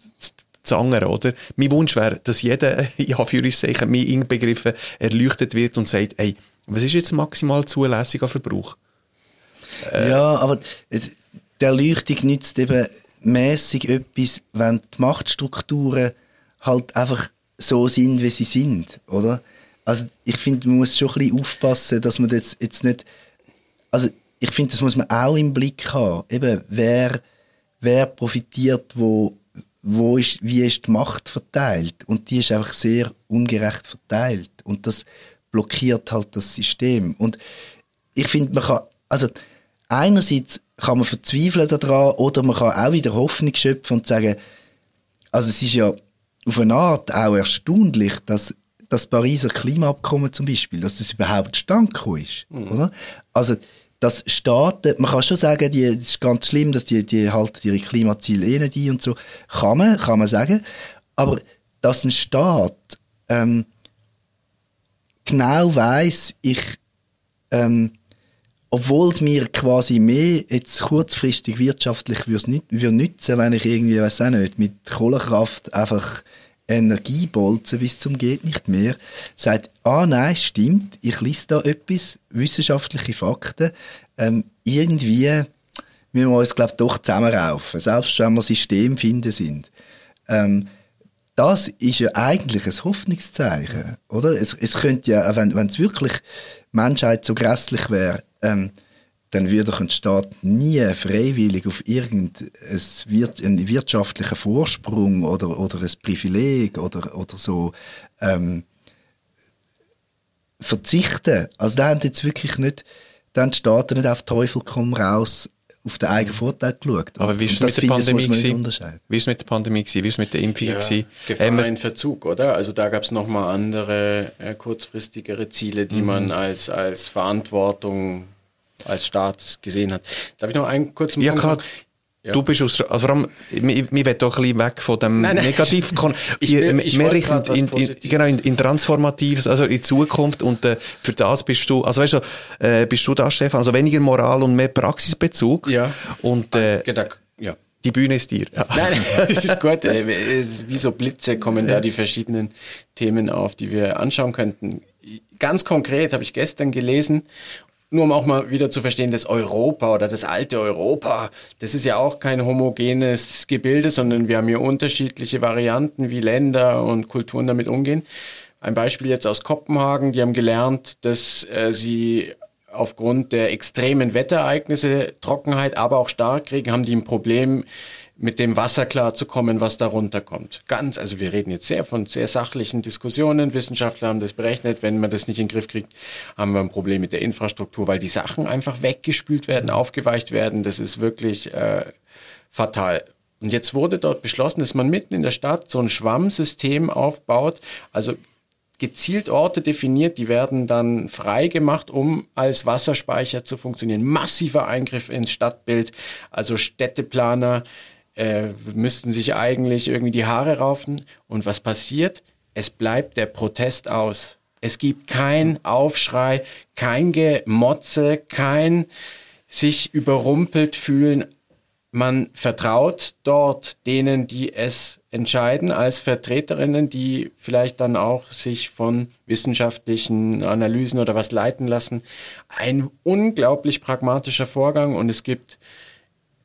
Zanger, oder? Mein Wunsch wäre, dass jeder, in Anführungszeichen, mir inbegriffen, erleuchtet wird und sagt, ey, was ist jetzt maximal zulässiger Verbrauch? Äh, ja, aber es, die Erleuchtung nützt eben mäßig etwas, wenn die Machtstrukturen halt einfach so sind, wie sie sind, oder? Also ich finde, man muss schon ein bisschen aufpassen, dass man jetzt, jetzt nicht, also ich finde, das muss man auch im Blick haben, eben, wer, wer profitiert wo wo ist, wie ist die Macht verteilt? Und die ist einfach sehr ungerecht verteilt. Und das blockiert halt das System. Und ich finde, man kann, also, einerseits kann man verzweifeln daran, oder man kann auch wieder Hoffnung schöpfen und sagen, also es ist ja auf eine Art auch erstaunlich, dass das Pariser Klimaabkommen zum Beispiel, dass das überhaupt stand ist, mhm. oder? Also, dass Staaten, man kann schon sagen, die, es ist ganz schlimm, dass die, die halten ihre Klimaziele eh nicht ein und so. Kann man, kann man sagen. Aber dass ein Staat ähm, genau weiß, ich, ähm, obwohl es mir quasi mehr jetzt kurzfristig wirtschaftlich würde nützen, wenn ich irgendwie, weiß auch nicht, mit Kohlekraft einfach Energiebolzen bis zum geht nicht mehr, sagt, ah nein, stimmt, ich lese da etwas, wissenschaftliche Fakten, ähm, irgendwie müssen wir uns, glaube doch zusammenraufen, selbst wenn wir Systemfinden sind. Ähm, das ist ja eigentlich ein Hoffnungszeichen, oder? Es, es könnte ja, wenn es wirklich Menschheit so grässlich wäre, ähm, dann würde doch ein Staat nie freiwillig auf irgendeinen wirtschaftlichen Vorsprung oder, oder ein Privileg oder, oder so ähm, verzichten. Also da haben jetzt wirklich nicht, da die Staaten nicht auf Teufel komm raus auf den eigenen Vorteil geschaut. Aber wie ist es mit der Pandemie gewesen? Wie ist es mit der Pandemie gewesen? Wie ist es mit der Impfung ja, gewesen? Gefahr ähm, in Verzug, oder? Also da gab es nochmal andere, äh, kurzfristigere Ziele, die mhm. man als, als Verantwortung als Staat gesehen hat. Darf ich noch einen kurzen ja, Punkt? Ja. Du bist aus, also vor allem, wir, wir wollen doch ein bisschen weg von dem nein, nein. Negativ, ich, will, ich mehr in, in, in, genau, in, in Transformatives, also in Zukunft und äh, für das bist du, also weißt du, äh, bist du da, Stefan, also weniger Moral und mehr Praxisbezug. Ja. Und, äh, ja. Die Bühne ist dir. Ja. Nein, nein, das ist gut. Äh, wie so Blitze kommen da die verschiedenen Themen auf, die wir anschauen könnten. Ganz konkret habe ich gestern gelesen, nur um auch mal wieder zu verstehen, das Europa oder das alte Europa, das ist ja auch kein homogenes Gebilde, sondern wir haben hier unterschiedliche Varianten, wie Länder und Kulturen damit umgehen. Ein Beispiel jetzt aus Kopenhagen, die haben gelernt, dass äh, sie aufgrund der extremen Wetterereignisse, Trockenheit, aber auch Starkregen, haben die ein Problem, mit dem Wasser klarzukommen, was darunter kommt. Ganz, also wir reden jetzt sehr von sehr sachlichen Diskussionen. Wissenschaftler haben das berechnet. Wenn man das nicht in den Griff kriegt, haben wir ein Problem mit der Infrastruktur, weil die Sachen einfach weggespült werden, aufgeweicht werden. Das ist wirklich äh, fatal. Und jetzt wurde dort beschlossen, dass man mitten in der Stadt so ein Schwammsystem aufbaut. Also gezielt Orte definiert, die werden dann frei gemacht, um als Wasserspeicher zu funktionieren. Massiver Eingriff ins Stadtbild. Also Städteplaner äh, müssten sich eigentlich irgendwie die Haare raufen. Und was passiert? Es bleibt der Protest aus. Es gibt kein Aufschrei, kein Gemotze, kein sich überrumpelt fühlen. Man vertraut dort denen, die es entscheiden, als Vertreterinnen, die vielleicht dann auch sich von wissenschaftlichen Analysen oder was leiten lassen. Ein unglaublich pragmatischer Vorgang und es gibt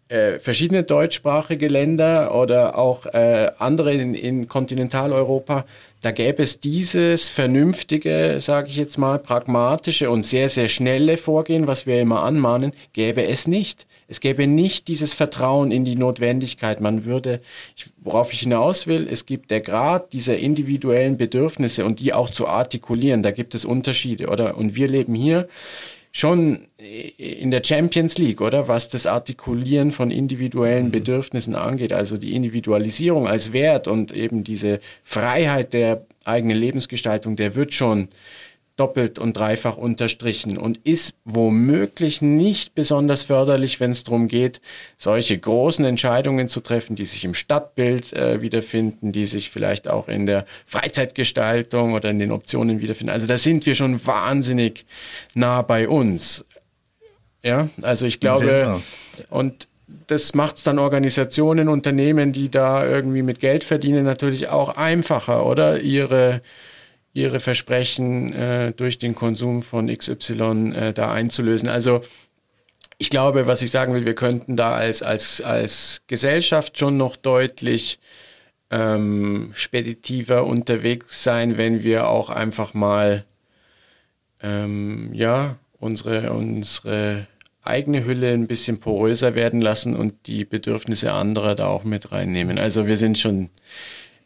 äh, verschiedene deutschsprachige Länder oder auch äh, andere in, in Kontinentaleuropa, da gäbe es dieses vernünftige, sage ich jetzt mal, pragmatische und sehr, sehr schnelle Vorgehen, was wir immer anmahnen, gäbe es nicht. Es gäbe nicht dieses Vertrauen in die Notwendigkeit. Man würde, worauf ich hinaus will, es gibt der Grad dieser individuellen Bedürfnisse und die auch zu artikulieren. Da gibt es Unterschiede, oder? Und wir leben hier schon in der Champions League, oder? Was das Artikulieren von individuellen mhm. Bedürfnissen angeht, also die Individualisierung als Wert und eben diese Freiheit der eigenen Lebensgestaltung, der wird schon doppelt und dreifach unterstrichen und ist womöglich nicht besonders förderlich, wenn es darum geht, solche großen Entscheidungen zu treffen, die sich im Stadtbild äh, wiederfinden, die sich vielleicht auch in der Freizeitgestaltung oder in den Optionen wiederfinden. Also da sind wir schon wahnsinnig nah bei uns. Ja, also ich glaube, und das macht es dann Organisationen, Unternehmen, die da irgendwie mit Geld verdienen, natürlich auch einfacher, oder? Ihre ihre Versprechen äh, durch den Konsum von XY äh, da einzulösen. Also ich glaube, was ich sagen will, wir könnten da als, als, als Gesellschaft schon noch deutlich ähm, speditiver unterwegs sein, wenn wir auch einfach mal ähm, ja, unsere, unsere eigene Hülle ein bisschen poröser werden lassen und die Bedürfnisse anderer da auch mit reinnehmen. Also wir sind schon,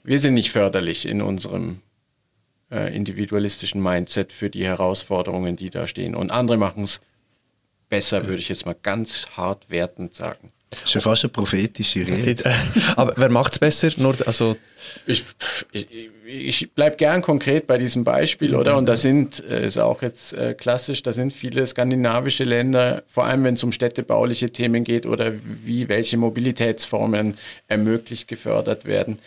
wir sind nicht förderlich in unserem äh, individualistischen Mindset für die Herausforderungen, die da stehen. Und andere machen es besser, würde ich jetzt mal ganz hart wertend sagen. Das ist ja fast eine prophetische Rede. Aber wer macht es besser? Nur, also ich, ich, ich bleibe gern konkret bei diesem Beispiel, oder? Und da sind, äh, ist auch jetzt äh, klassisch, da sind viele skandinavische Länder, vor allem wenn es um städtebauliche Themen geht oder wie welche Mobilitätsformen ermöglicht gefördert werden,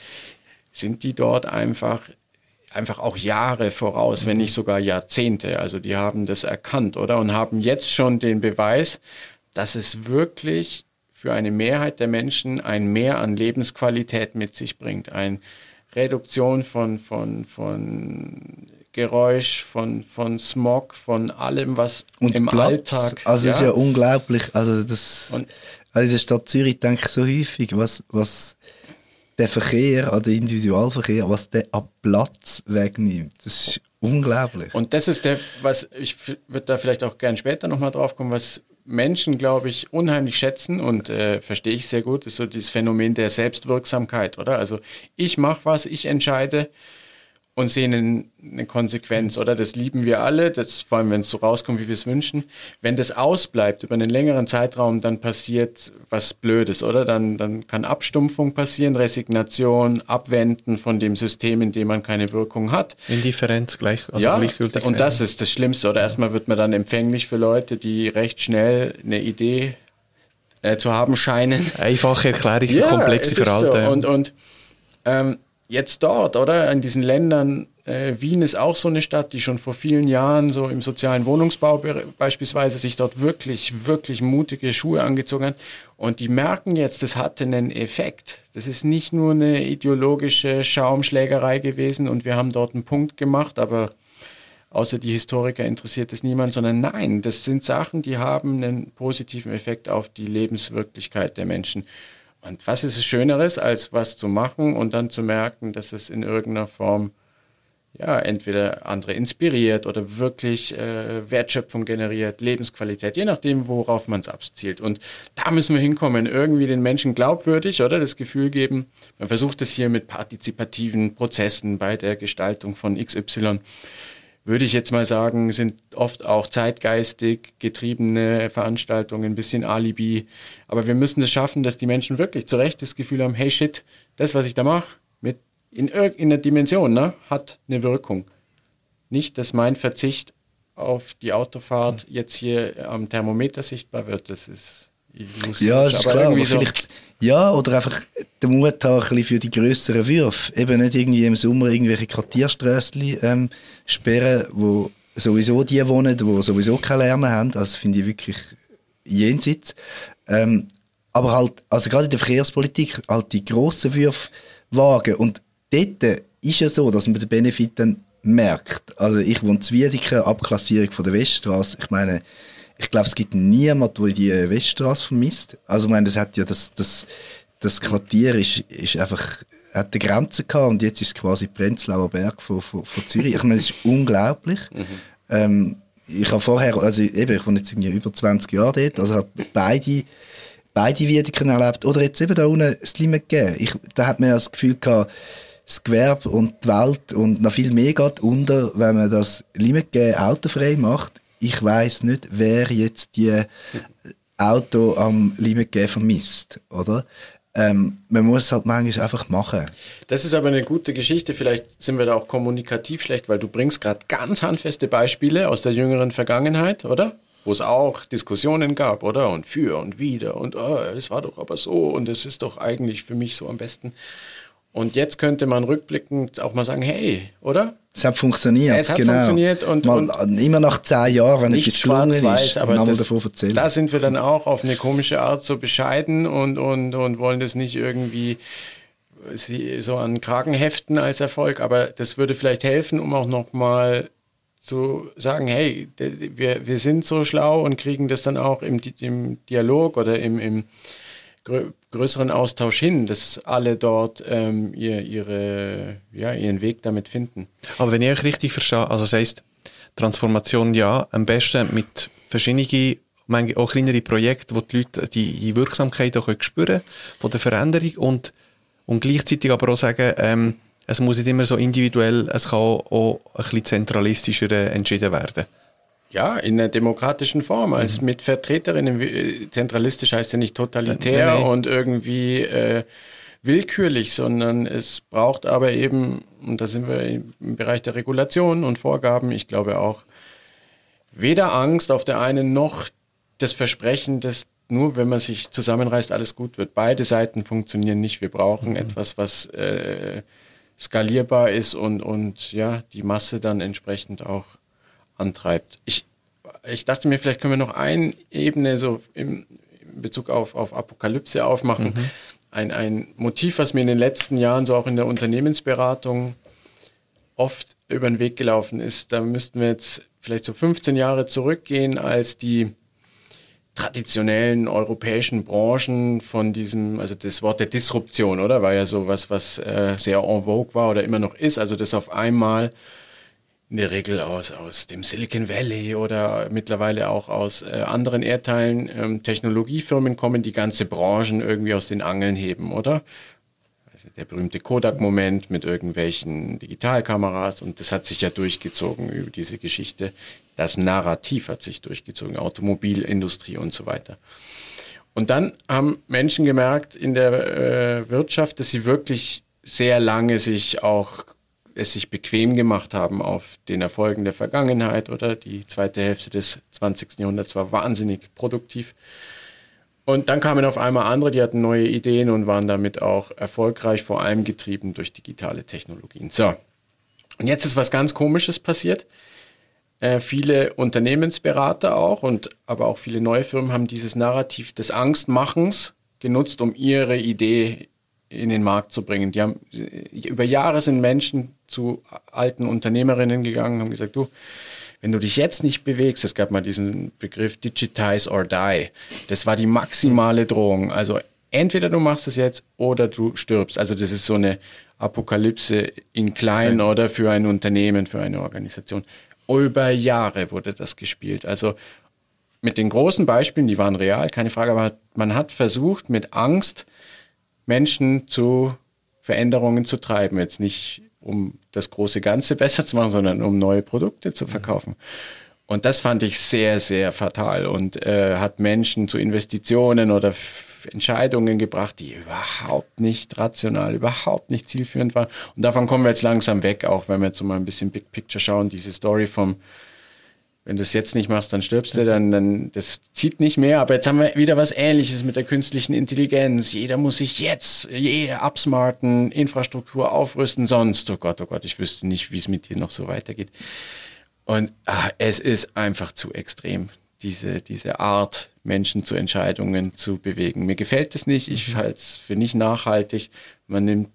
sind die dort einfach einfach auch Jahre voraus, wenn nicht sogar Jahrzehnte. Also die haben das erkannt, oder? Und haben jetzt schon den Beweis, dass es wirklich für eine Mehrheit der Menschen ein Mehr an Lebensqualität mit sich bringt. Eine Reduktion von, von, von Geräusch, von, von Smog, von allem, was und im Platz, Alltag. Also ja. ist ja unglaublich. Also das und, also in der Stadt Zürich denke ich so häufig, was, was der Verkehr, der Individualverkehr, was der an Platz wegnimmt. Das ist unglaublich. Und das ist der, was ich würde da vielleicht auch gern später nochmal drauf kommen, was Menschen, glaube ich, unheimlich schätzen und äh, verstehe ich sehr gut, ist so dieses Phänomen der Selbstwirksamkeit, oder? Also ich mache was, ich entscheide und sehen eine, Konsequenz, oder? Das lieben wir alle, das, vor allem wenn es so rauskommt, wie wir es wünschen. Wenn das ausbleibt über einen längeren Zeitraum, dann passiert was Blödes, oder? Dann, dann kann Abstumpfung passieren, Resignation, Abwenden von dem System, in dem man keine Wirkung hat. Indifferenz gleich, also ja, gleichgültig. Und das ist das Schlimmste, oder? Erstmal wird man dann empfänglich für Leute, die recht schnell eine Idee äh, zu haben scheinen. Einfache Erklärung für ja, komplexe Verhalten. So. Und, und ähm, jetzt dort, oder? In diesen Ländern, äh, Wien ist auch so eine Stadt, die schon vor vielen Jahren so im sozialen Wohnungsbau be beispielsweise sich dort wirklich, wirklich mutige Schuhe angezogen hat. Und die merken jetzt, das hatte einen Effekt. Das ist nicht nur eine ideologische Schaumschlägerei gewesen und wir haben dort einen Punkt gemacht, aber außer die Historiker interessiert es niemand, sondern nein, das sind Sachen, die haben einen positiven Effekt auf die Lebenswirklichkeit der Menschen. Und was ist es Schöneres, als was zu machen und dann zu merken, dass es in irgendeiner Form ja, entweder andere inspiriert oder wirklich äh, Wertschöpfung generiert, Lebensqualität, je nachdem, worauf man es abzielt. Und da müssen wir hinkommen, irgendwie den Menschen glaubwürdig oder das Gefühl geben, man versucht es hier mit partizipativen Prozessen bei der Gestaltung von XY, würde ich jetzt mal sagen, sind oft auch zeitgeistig getriebene Veranstaltungen, ein bisschen Alibi. Aber wir müssen es schaffen, dass die Menschen wirklich zu Recht das Gefühl haben, hey shit, das, was ich da mache, in irgendeiner Dimension ne, hat eine Wirkung. Nicht, dass mein Verzicht auf die Autofahrt jetzt hier am Thermometer sichtbar wird. Das ist Ja, das ist klar. Aber so ja, oder einfach den Mut haben für die größeren Würfe. Eben nicht irgendwie im Sommer irgendwelche Quartierströssli ähm, sperren, wo sowieso die wohnen, die sowieso keine Lärm haben. Das finde ich wirklich jenseits. Ähm, aber halt, also gerade in der Verkehrspolitik, halt die grossen Würfe wagen. Und dort ist ja so, dass man den Benefit dann merkt. Also ich wohne Zwiedeken, Abklassierung von der Weststraße. Ich meine, ich glaube, es gibt niemanden, der die Weststraße vermisst. Also ich meine, das hat ja das, das, das Quartier ist, ist einfach hat eine Grenze gehabt und jetzt ist es quasi Prenzlauer Berg von, von, von Zürich. Ich meine, es ist unglaublich. Mhm. Ähm, ich habe vorher, also eben, ich wohne jetzt irgendwie über 20 Jahre dort, also habe beide beide Wiedeken erlebt. Oder jetzt eben da unten das Limit gegeben. Ich, da hat man ja das Gefühl gehabt, das Gewerbe und die Welt und noch viel mehr geht unter, wenn man das Limit autofrei macht. Ich weiß nicht, wer jetzt die Auto am Limit vermisst, oder? Ähm, man muss es halt manchmal einfach machen. Das ist aber eine gute Geschichte. Vielleicht sind wir da auch kommunikativ schlecht, weil du bringst gerade ganz handfeste Beispiele aus der jüngeren Vergangenheit, oder? Wo es auch Diskussionen gab, oder? Und für und wider und oh, es war doch aber so und es ist doch eigentlich für mich so am besten. Und jetzt könnte man rückblickend auch mal sagen, hey, oder? Es hat funktioniert. Es hat genau. funktioniert und, mal, und, immer nach zehn Jahren, wenn nicht schwarz weiß, aber das, davon erzählen. da sind wir dann auch auf eine komische Art so bescheiden und, und, und wollen das nicht irgendwie so an Kragen heften als Erfolg, aber das würde vielleicht helfen, um auch nochmal zu sagen, hey, wir, wir sind so schlau und kriegen das dann auch im, im Dialog oder im, im größeren Austausch hin, dass alle dort ähm, ihr, ihre, ja, ihren Weg damit finden. Aber wenn ich euch richtig verstehe, also das heisst, Transformation ja, am besten mit verschiedenen, auch kleineren Projekten, wo die Leute die, die Wirksamkeit auch spüren von der Veränderung und, und gleichzeitig aber auch sagen, ähm, es muss nicht immer so individuell, es kann auch ein bisschen zentralistischer äh, entschieden werden. Ja, in einer demokratischen Form, als mhm. mit Vertreterinnen. Äh, zentralistisch heißt ja nicht totalitär nee, nee. und irgendwie äh, willkürlich, sondern es braucht aber eben, und da sind wir im Bereich der Regulation und Vorgaben, ich glaube auch, weder Angst auf der einen noch das Versprechen, dass nur wenn man sich zusammenreißt, alles gut wird. Beide Seiten funktionieren nicht. Wir brauchen mhm. etwas, was äh, skalierbar ist und, und ja, die Masse dann entsprechend auch antreibt. Ich, ich dachte mir, vielleicht können wir noch eine Ebene so im, in Bezug auf, auf Apokalypse aufmachen. Mhm. Ein, ein Motiv, was mir in den letzten Jahren so auch in der Unternehmensberatung oft über den Weg gelaufen ist. Da müssten wir jetzt vielleicht so 15 Jahre zurückgehen, als die traditionellen europäischen Branchen von diesem, also das Wort der Disruption, oder? War ja so was, was äh, sehr en vogue war oder immer noch ist. Also das auf einmal in der Regel aus, aus dem Silicon Valley oder mittlerweile auch aus äh, anderen Erdteilen ähm, Technologiefirmen kommen, die ganze Branchen irgendwie aus den Angeln heben, oder? Also der berühmte Kodak-Moment mit irgendwelchen Digitalkameras und das hat sich ja durchgezogen über diese Geschichte. Das Narrativ hat sich durchgezogen, Automobilindustrie und so weiter. Und dann haben Menschen gemerkt in der äh, Wirtschaft, dass sie wirklich sehr lange sich auch es sich bequem gemacht haben auf den Erfolgen der Vergangenheit oder die zweite Hälfte des 20. Jahrhunderts war wahnsinnig produktiv. Und dann kamen auf einmal andere, die hatten neue Ideen und waren damit auch erfolgreich, vor allem getrieben durch digitale Technologien. So. Und jetzt ist was ganz Komisches passiert. Äh, viele Unternehmensberater auch und aber auch viele neue Firmen haben dieses Narrativ des Angstmachens genutzt, um ihre Idee in den Markt zu bringen. Die haben, über Jahre sind Menschen zu alten Unternehmerinnen gegangen, haben gesagt, du, wenn du dich jetzt nicht bewegst, es gab mal diesen Begriff Digitize or Die, das war die maximale Drohung. Also entweder du machst es jetzt oder du stirbst. Also das ist so eine Apokalypse in klein okay. oder für ein Unternehmen, für eine Organisation. Über Jahre wurde das gespielt. Also mit den großen Beispielen, die waren real, keine Frage, aber man hat versucht, mit Angst Menschen zu Veränderungen zu treiben. Jetzt nicht, um das große Ganze besser zu machen, sondern um neue Produkte zu verkaufen. Und das fand ich sehr, sehr fatal und äh, hat Menschen zu Investitionen oder Entscheidungen gebracht, die überhaupt nicht rational, überhaupt nicht zielführend waren. Und davon kommen wir jetzt langsam weg, auch wenn wir jetzt mal ein bisschen Big Picture schauen, diese Story vom, wenn du es jetzt nicht machst, dann stirbst du, dann, dann, das zieht nicht mehr. Aber jetzt haben wir wieder was Ähnliches mit der künstlichen Intelligenz. Jeder muss sich jetzt, jeder absmarten, Infrastruktur aufrüsten, sonst, oh Gott, oh Gott, ich wüsste nicht, wie es mit dir noch so weitergeht. Und ah, es ist einfach zu extrem diese, diese Art, Menschen zu Entscheidungen zu bewegen. Mir gefällt es nicht, ich mhm. halte es für nicht nachhaltig, man nimmt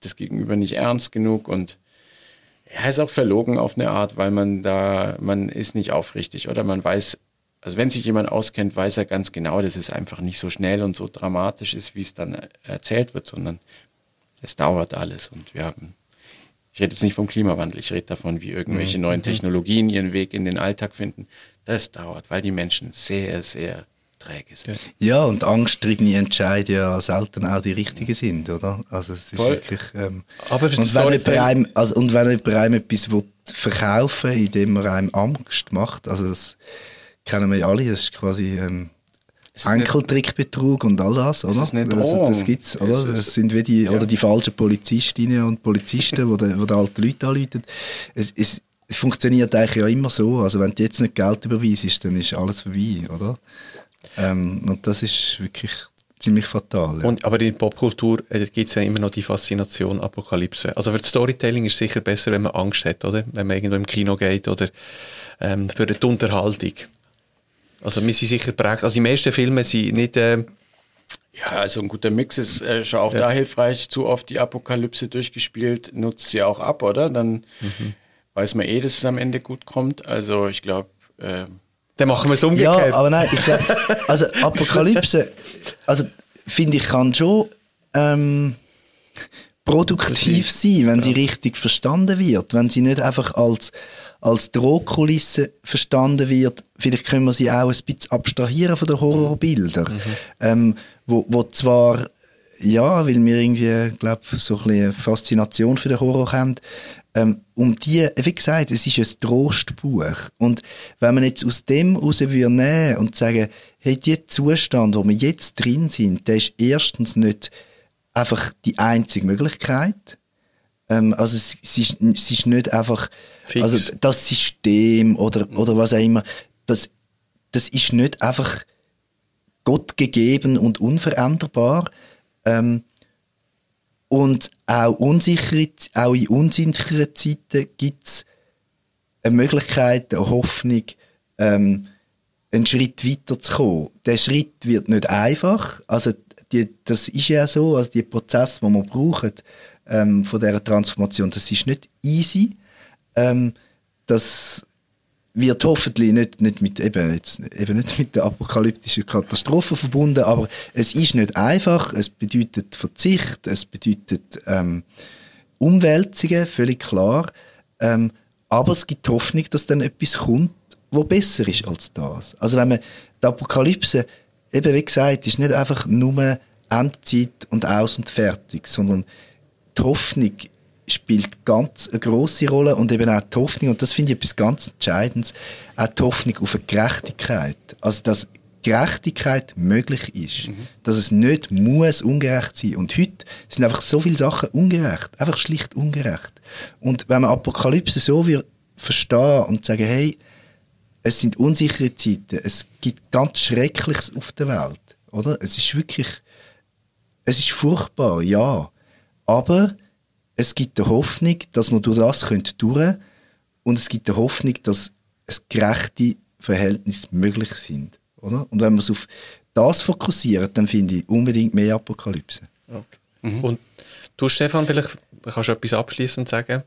das Gegenüber nicht ernst genug und er ist auch verlogen auf eine Art, weil man da, man ist nicht aufrichtig oder man weiß, also wenn sich jemand auskennt, weiß er ganz genau, dass es einfach nicht so schnell und so dramatisch ist, wie es dann erzählt wird, sondern es dauert alles und wir haben ich rede jetzt nicht vom Klimawandel, ich rede davon, wie irgendwelche mhm. neuen mhm. Technologien ihren Weg in den Alltag finden. Das dauert, weil die Menschen sehr, sehr träge sind. Ja, und angsttriebene Entscheide ja selten auch die richtigen sind, oder? Also es ist Voll. wirklich... Ähm, Aber und, wenn jemand einem, also, und wenn jemand einem etwas will verkaufen indem er einem Angst macht, also das kennen wir ja alle, das ist quasi... Ähm, Enkeltrickbetrug und all das, oder? Das, ist das, das gibt's, oder? Das sind wie die, ja. oder die falschen Polizistinnen und Polizisten, die, die, die alte Leute anrufen. Es, es, funktioniert eigentlich ja immer so. Also wenn du jetzt nicht Geld überweisst, dann ist alles vorbei, oder? Ähm, und das ist wirklich ziemlich fatal. Ja. Und, aber in der Popkultur äh, gibt es ja immer noch die Faszination Apokalypse. Also für das Storytelling ist es sicher besser, wenn man Angst hat, oder? Wenn man irgendwo im Kino geht oder ähm, für die Unterhaltung. Also wir sind sicher prägt. Also die meisten Filme sind nicht... Äh, ja, also ein guter Mix ist äh, schon auch ja. da hilfreich. Zu oft die Apokalypse durchgespielt, nutzt sie auch ab, oder? Dann mhm. weiß man eh, dass es am Ende gut kommt. Also ich glaube... Äh, dann machen wir es umgekehrt. Ja, aber nein, ich glaube, also Apokalypse, also finde ich, kann schon ähm, produktiv sein, wenn sie richtig verstanden wird, wenn sie nicht einfach als als Drohkulisse verstanden wird. Vielleicht können wir sie auch ein bisschen abstrahieren von den Horrorbildern, mhm. ähm, wo, wo zwar ja, weil wir irgendwie, glaube so ein eine Faszination für den Horror haben, ähm, um die, wie gesagt, es ist ein Trostbuch. Und wenn man jetzt aus dem raus nehmen und sagen, hey, der Zustand, wo wir jetzt drin sind, der ist erstens nicht einfach die einzige Möglichkeit. Ähm, also es, es, ist, es ist nicht einfach Fix. Also das System oder, oder was auch immer, das, das ist nicht einfach Gott gegeben und unveränderbar. Ähm, und auch, unsichere, auch in unsicheren Zeiten gibt es eine Möglichkeit, eine Hoffnung, ähm, einen Schritt weiter zu kommen. Der Schritt wird nicht einfach. Also die, das ist ja so, also die Prozess, den wir brauchen ähm, von dieser Transformation, das ist nicht easy. Ähm, das wird hoffentlich nicht, nicht, mit, eben, jetzt, eben nicht mit der apokalyptischen Katastrophe verbunden, aber es ist nicht einfach, es bedeutet Verzicht, es bedeutet ähm, Umwälzungen, völlig klar, ähm, aber es gibt Hoffnung, dass dann etwas kommt, wo besser ist als das. Also wenn man die Apokalypse, eben wie gesagt, ist nicht einfach nur Endzeit und aus und fertig, sondern die Hoffnung spielt ganz eine grosse Rolle und eben auch die Hoffnung, und das finde ich etwas ganz Entscheidendes, auch die Hoffnung auf eine Gerechtigkeit. Also, dass Gerechtigkeit möglich ist. Mhm. Dass es nicht muss ungerecht sein. Und heute sind einfach so viele Sachen ungerecht. Einfach schlicht ungerecht. Und wenn man Apokalypse so wie verstehen und sagen, hey, es sind unsichere Zeiten, es gibt ganz Schreckliches auf der Welt, oder? Es ist wirklich, es ist furchtbar, ja. Aber es gibt eine Hoffnung, dass man durch das durch können und es gibt eine Hoffnung, dass es gerechte Verhältnisse möglich sind. Oder? Und wenn wir es auf das fokussieren, dann finde ich unbedingt mehr Apokalypse. Okay. Mhm. Und du, Stefan, vielleicht kannst du etwas abschließend sagen?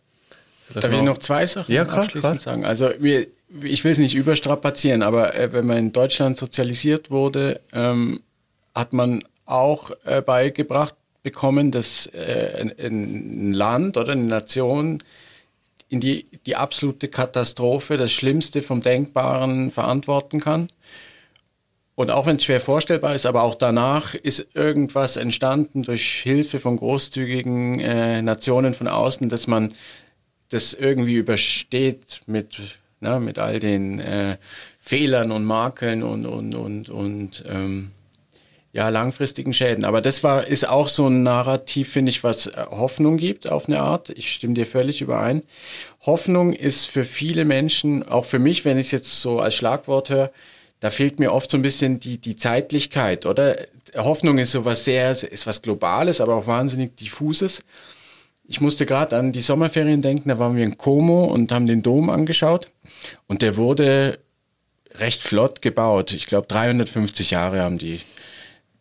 Darf ich noch zwei Sachen ja, klar, abschließend klar. sagen? Also wir, ich will es nicht überstrapazieren, aber äh, wenn man in Deutschland sozialisiert wurde, ähm, hat man auch äh, beigebracht bekommen, dass äh, ein, ein Land oder eine Nation in die, die absolute Katastrophe, das Schlimmste vom Denkbaren verantworten kann. Und auch wenn es schwer vorstellbar ist, aber auch danach ist irgendwas entstanden durch Hilfe von großzügigen äh, Nationen von außen, dass man das irgendwie übersteht mit, na, mit all den äh, Fehlern und Makeln und, und, und, und ähm, ja, langfristigen Schäden. Aber das war, ist auch so ein Narrativ, finde ich, was äh, Hoffnung gibt auf eine Art. Ich stimme dir völlig überein. Hoffnung ist für viele Menschen, auch für mich, wenn ich es jetzt so als Schlagwort höre, da fehlt mir oft so ein bisschen die, die Zeitlichkeit, oder? Hoffnung ist sowas sehr, ist was Globales, aber auch wahnsinnig diffuses. Ich musste gerade an die Sommerferien denken, da waren wir in Como und haben den Dom angeschaut und der wurde recht flott gebaut. Ich glaube 350 Jahre haben die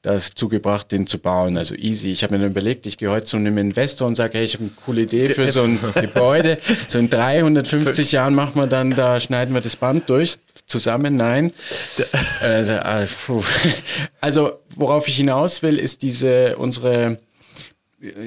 das zugebracht, den zu bauen. Also easy. Ich habe mir dann überlegt, ich gehe heute zu einem Investor und sage, hey, ich habe eine coole Idee für so ein Gebäude. So in 350 Jahren machen wir dann, da schneiden wir das Band durch. Zusammen, nein. Also, puh. also worauf ich hinaus will, ist diese unsere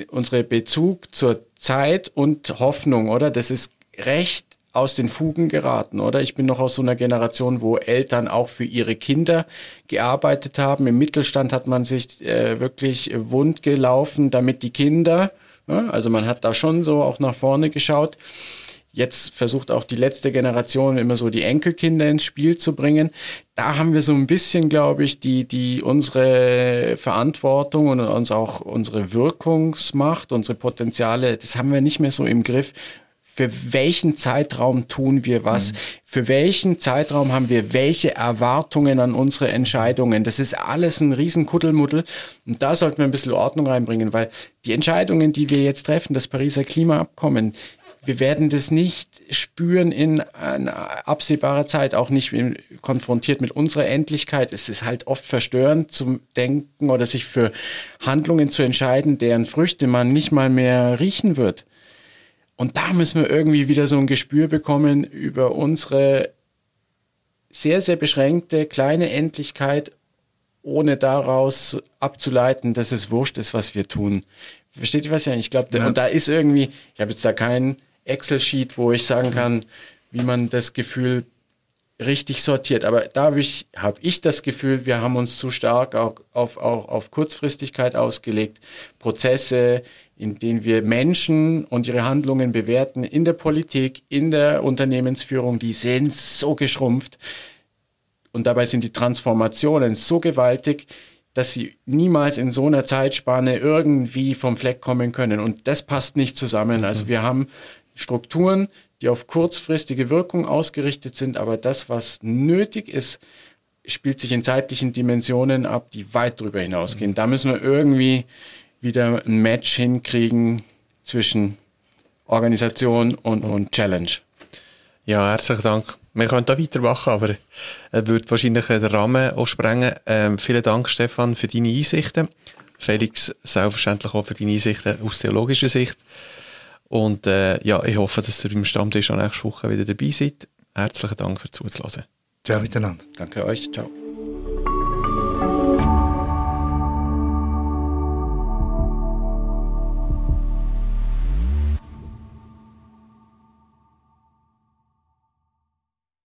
unsere Bezug zur Zeit und Hoffnung, oder? Das ist recht aus den Fugen geraten, oder? Ich bin noch aus so einer Generation, wo Eltern auch für ihre Kinder gearbeitet haben. Im Mittelstand hat man sich äh, wirklich wund gelaufen, damit die Kinder, ja, also man hat da schon so auch nach vorne geschaut. Jetzt versucht auch die letzte Generation immer so die Enkelkinder ins Spiel zu bringen. Da haben wir so ein bisschen, glaube ich, die, die unsere Verantwortung und uns auch unsere Wirkungsmacht, unsere Potenziale, das haben wir nicht mehr so im Griff. Für welchen Zeitraum tun wir was? Mhm. Für welchen Zeitraum haben wir welche Erwartungen an unsere Entscheidungen? Das ist alles ein riesen Kuddelmuddel. Und da sollten wir ein bisschen Ordnung reinbringen, weil die Entscheidungen, die wir jetzt treffen, das Pariser Klimaabkommen, wir werden das nicht spüren in absehbarer Zeit, auch nicht konfrontiert mit unserer Endlichkeit. Es ist halt oft verstörend zu denken oder sich für Handlungen zu entscheiden, deren Früchte man nicht mal mehr riechen wird. Und da müssen wir irgendwie wieder so ein Gespür bekommen über unsere sehr, sehr beschränkte kleine Endlichkeit, ohne daraus abzuleiten, dass es wurscht ist, was wir tun. Versteht ihr was ja? Ich glaube, ja. und da ist irgendwie, ich habe jetzt da keinen Excel-Sheet, wo ich sagen kann, wie man das Gefühl richtig sortiert. Aber da habe ich, hab ich das Gefühl, wir haben uns zu stark auch auf, auch auf Kurzfristigkeit ausgelegt. Prozesse, in denen wir Menschen und ihre Handlungen bewerten, in der Politik, in der Unternehmensführung, die sind so geschrumpft. Und dabei sind die Transformationen so gewaltig, dass sie niemals in so einer Zeitspanne irgendwie vom Fleck kommen können. Und das passt nicht zusammen. Also wir haben Strukturen, die auf kurzfristige Wirkung ausgerichtet sind, aber das, was nötig ist, spielt sich in zeitlichen Dimensionen ab, die weit darüber hinausgehen. Mhm. Da müssen wir irgendwie wieder ein Match hinkriegen zwischen Organisation und, und Challenge. Ja, herzlichen Dank. Wir können da weitermachen, aber er wird wahrscheinlich den Rahmen auch sprengen. Ähm, vielen Dank, Stefan, für deine Einsichten. Felix, selbstverständlich auch für deine Einsichten aus theologischer Sicht. Und äh, ja, ich hoffe, dass ihr beim Stammtisch auch nächste Woche wieder dabei seid. Herzlichen Dank für Zuhören. Ciao miteinander. Danke euch. Ciao.